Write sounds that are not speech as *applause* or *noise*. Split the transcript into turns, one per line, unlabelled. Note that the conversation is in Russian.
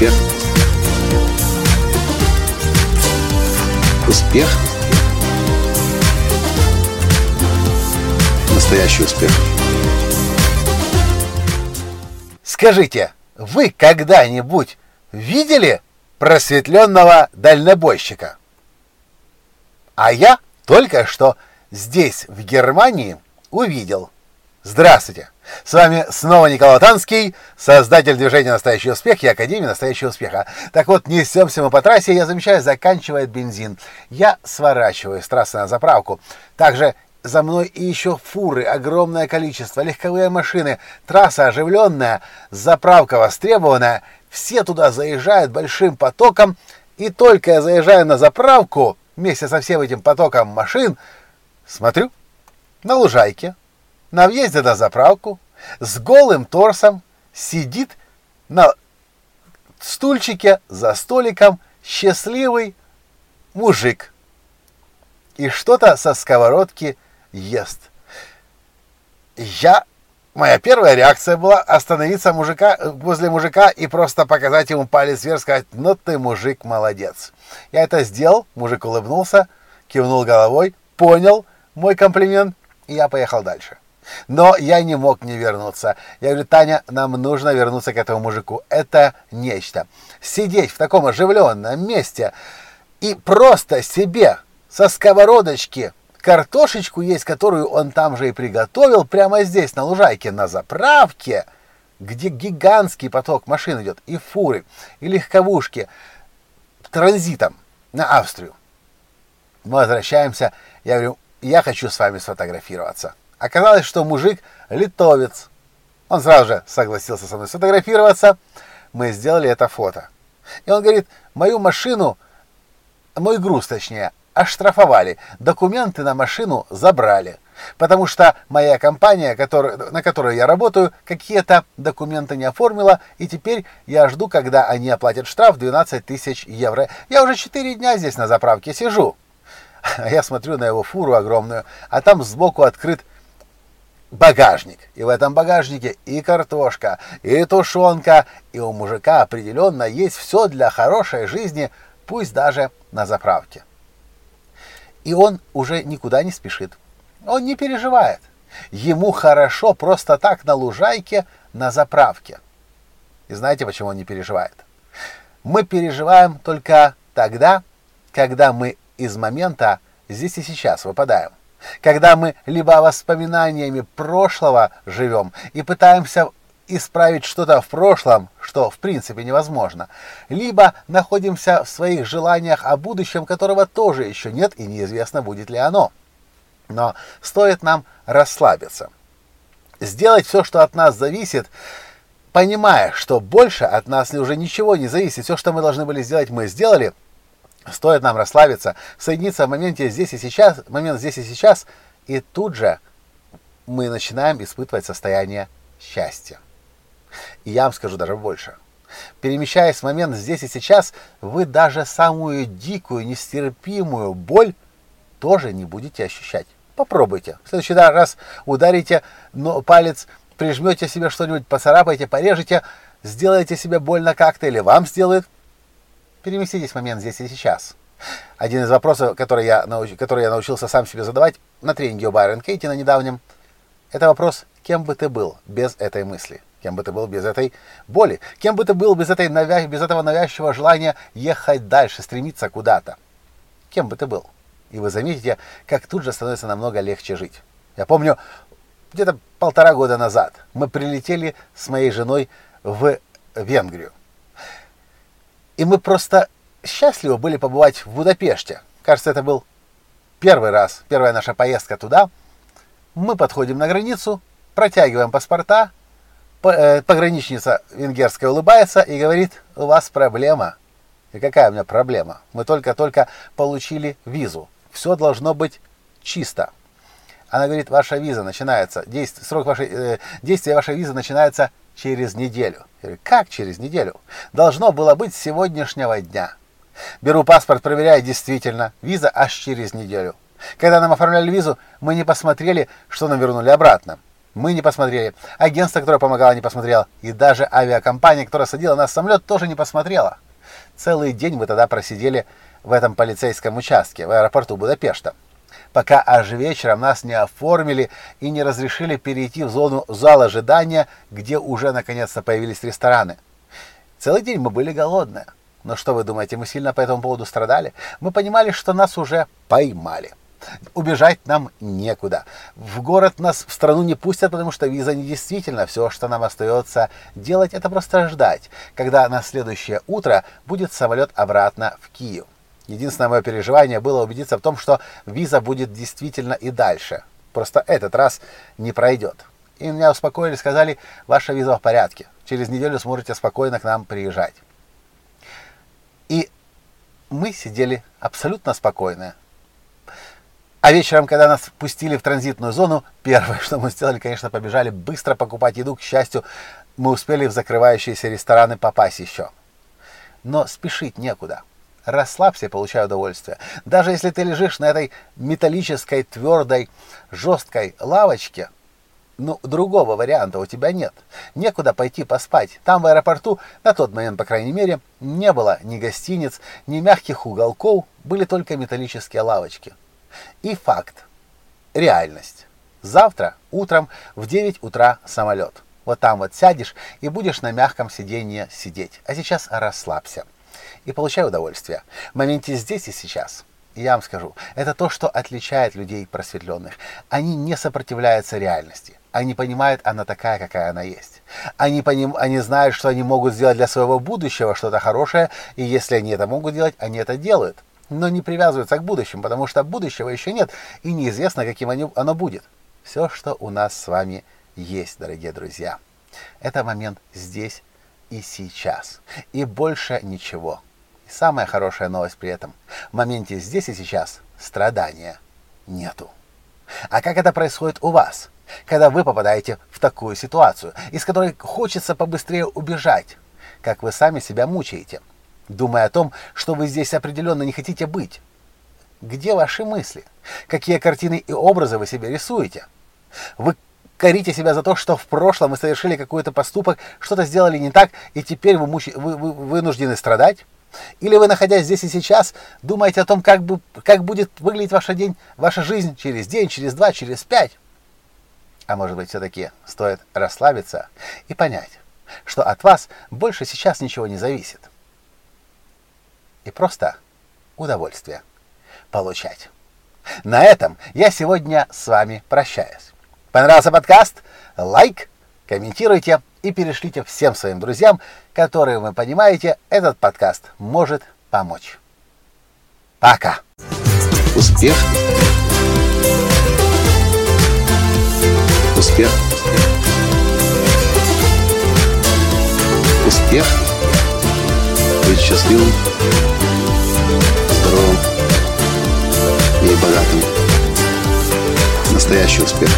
Успех. Успех. Настоящий успех.
Скажите, вы когда-нибудь видели просветленного дальнобойщика? А я только что здесь, в Германии, увидел. Здравствуйте! С вами снова Николай Танский, создатель движения «Настоящий успех» и Академии «Настоящего успеха». Так вот, несемся мы по трассе, я замечаю, заканчивает бензин. Я сворачиваю с трассы на заправку. Также за мной и еще фуры, огромное количество, легковые машины, трасса оживленная, заправка востребованная. Все туда заезжают большим потоком, и только я заезжаю на заправку, вместе со всем этим потоком машин, смотрю, на лужайке на въезде на заправку с голым торсом сидит на стульчике за столиком счастливый мужик и что-то со сковородки ест. Я Моя первая реакция была остановиться мужика, возле мужика и просто показать ему палец вверх, сказать, ну ты мужик, молодец. Я это сделал, мужик улыбнулся, кивнул головой, понял мой комплимент, и я поехал дальше. Но я не мог не вернуться. Я говорю, Таня, нам нужно вернуться к этому мужику. Это нечто. Сидеть в таком оживленном месте и просто себе со сковородочки картошечку есть, которую он там же и приготовил, прямо здесь, на лужайке, на заправке, где гигантский поток машин идет, и фуры, и легковушки, транзитом на Австрию. Мы возвращаемся, я говорю, я хочу с вами сфотографироваться. Оказалось, что мужик литовец. Он сразу же согласился со мной сфотографироваться. Мы сделали это фото. И он говорит, мою машину, мой груз точнее, оштрафовали. Документы на машину забрали. Потому что моя компания, который, на которой я работаю, какие-то документы не оформила, и теперь я жду, когда они оплатят штраф 12 тысяч евро. Я уже 4 дня здесь на заправке сижу. *laughs* Я смотрю на его фуру огромную, а там сбоку открыт багажник. И в этом багажнике и картошка, и тушенка, и у мужика определенно есть все для хорошей жизни, пусть даже на заправке. И он уже никуда не спешит. Он не переживает. Ему хорошо просто так на лужайке, на заправке. И знаете, почему он не переживает? Мы переживаем только тогда, когда мы из момента здесь и сейчас выпадаем когда мы либо воспоминаниями прошлого живем и пытаемся исправить что-то в прошлом, что в принципе невозможно, либо находимся в своих желаниях о будущем, которого тоже еще нет и неизвестно, будет ли оно. Но стоит нам расслабиться, сделать все, что от нас зависит, понимая, что больше от нас уже ничего не зависит, все, что мы должны были сделать, мы сделали – Стоит нам расслабиться, соединиться в моменте здесь и сейчас, момент здесь и сейчас, и тут же мы начинаем испытывать состояние счастья. И я вам скажу даже больше. Перемещаясь в момент здесь и сейчас, вы даже самую дикую, нестерпимую боль тоже не будете ощущать. Попробуйте. В следующий раз ударите но палец, прижмете себе что-нибудь, поцарапайте, порежете, сделаете себе больно как-то или вам сделают – Переместитесь в момент здесь и сейчас. Один из вопросов, который я, науч... который я научился сам себе задавать на тренинге у Байрон Кейти на недавнем, это вопрос, кем бы ты был без этой мысли, кем бы ты был без этой боли, кем бы ты был без, этой навя... без этого навязчивого желания ехать дальше, стремиться куда-то. Кем бы ты был. И вы заметите, как тут же становится намного легче жить. Я помню, где-то полтора года назад мы прилетели с моей женой в Венгрию. И мы просто счастливы были побывать в Будапеште. Кажется, это был первый раз, первая наша поездка туда. Мы подходим на границу, протягиваем паспорта, э, пограничница венгерская улыбается и говорит, у вас проблема. И какая у меня проблема? Мы только-только получили визу. Все должно быть чисто. Она говорит, ваша виза начинается, действие, срок вашей, э, действия вашей визы начинается через неделю. Я говорю, как через неделю? Должно было быть с сегодняшнего дня. Беру паспорт, проверяю, действительно, виза аж через неделю. Когда нам оформляли визу, мы не посмотрели, что нам вернули обратно. Мы не посмотрели. Агентство, которое помогало, не посмотрело. И даже авиакомпания, которая садила нас в самолет, тоже не посмотрела. Целый день мы тогда просидели в этом полицейском участке в аэропорту Будапешта, пока аж вечером нас не оформили и не разрешили перейти в зону зала ожидания, где уже наконец-то появились рестораны. Целый день мы были голодные. Но что вы думаете, мы сильно по этому поводу страдали? Мы понимали, что нас уже поймали. Убежать нам некуда. В город нас в страну не пустят, потому что виза не действительно. Все, что нам остается делать, это просто ждать, когда на следующее утро будет самолет обратно в Киев. Единственное мое переживание было убедиться в том, что виза будет действительно и дальше. Просто этот раз не пройдет. И меня успокоили, сказали, ваша виза в порядке. Через неделю сможете спокойно к нам приезжать. И мы сидели абсолютно спокойно. А вечером, когда нас пустили в транзитную зону, первое, *laughs* что мы сделали, конечно, побежали быстро покупать еду. К счастью, мы успели в закрывающиеся рестораны попасть еще. Но спешить некуда расслабься получай удовольствие. Даже если ты лежишь на этой металлической, твердой, жесткой лавочке, ну, другого варианта у тебя нет. Некуда пойти поспать. Там в аэропорту, на тот момент, по крайней мере, не было ни гостиниц, ни мягких уголков, были только металлические лавочки. И факт. Реальность. Завтра утром в 9 утра самолет. Вот там вот сядешь и будешь на мягком сиденье сидеть. А сейчас расслабься и получаю удовольствие. В моменте здесь и сейчас. я вам скажу, это то, что отличает людей просветленных. Они не сопротивляются реальности. Они понимают, она такая, какая она есть. Они, поним, они знают, что они могут сделать для своего будущего что-то хорошее, и если они это могут делать, они это делают. Но не привязываются к будущему, потому что будущего еще нет, и неизвестно, каким оно будет. Все, что у нас с вами есть, дорогие друзья. Это момент здесь и сейчас. И больше ничего. Самая хорошая новость при этом. В моменте здесь и сейчас страдания нету. А как это происходит у вас? Когда вы попадаете в такую ситуацию, из которой хочется побыстрее убежать, как вы сами себя мучаете, думая о том, что вы здесь определенно не хотите быть. Где ваши мысли? Какие картины и образы вы себе рисуете? Вы корите себя за то, что в прошлом вы совершили какой-то поступок, что-то сделали не так, и теперь вы, муч... вы, вы вынуждены страдать? Или вы, находясь здесь и сейчас, думаете о том, как, бы, как будет выглядеть ваша, день, ваша жизнь через день, через два, через пять? А может быть, все-таки стоит расслабиться и понять, что от вас больше сейчас ничего не зависит. И просто удовольствие получать. На этом я сегодня с вами прощаюсь. Понравился подкаст? Лайк, комментируйте и перешлите всем своим друзьям, которые, вы понимаете, этот подкаст может помочь. Пока!
Успех! Успех! Успех! Быть счастливым, здоровым и богатым. Настоящий успех!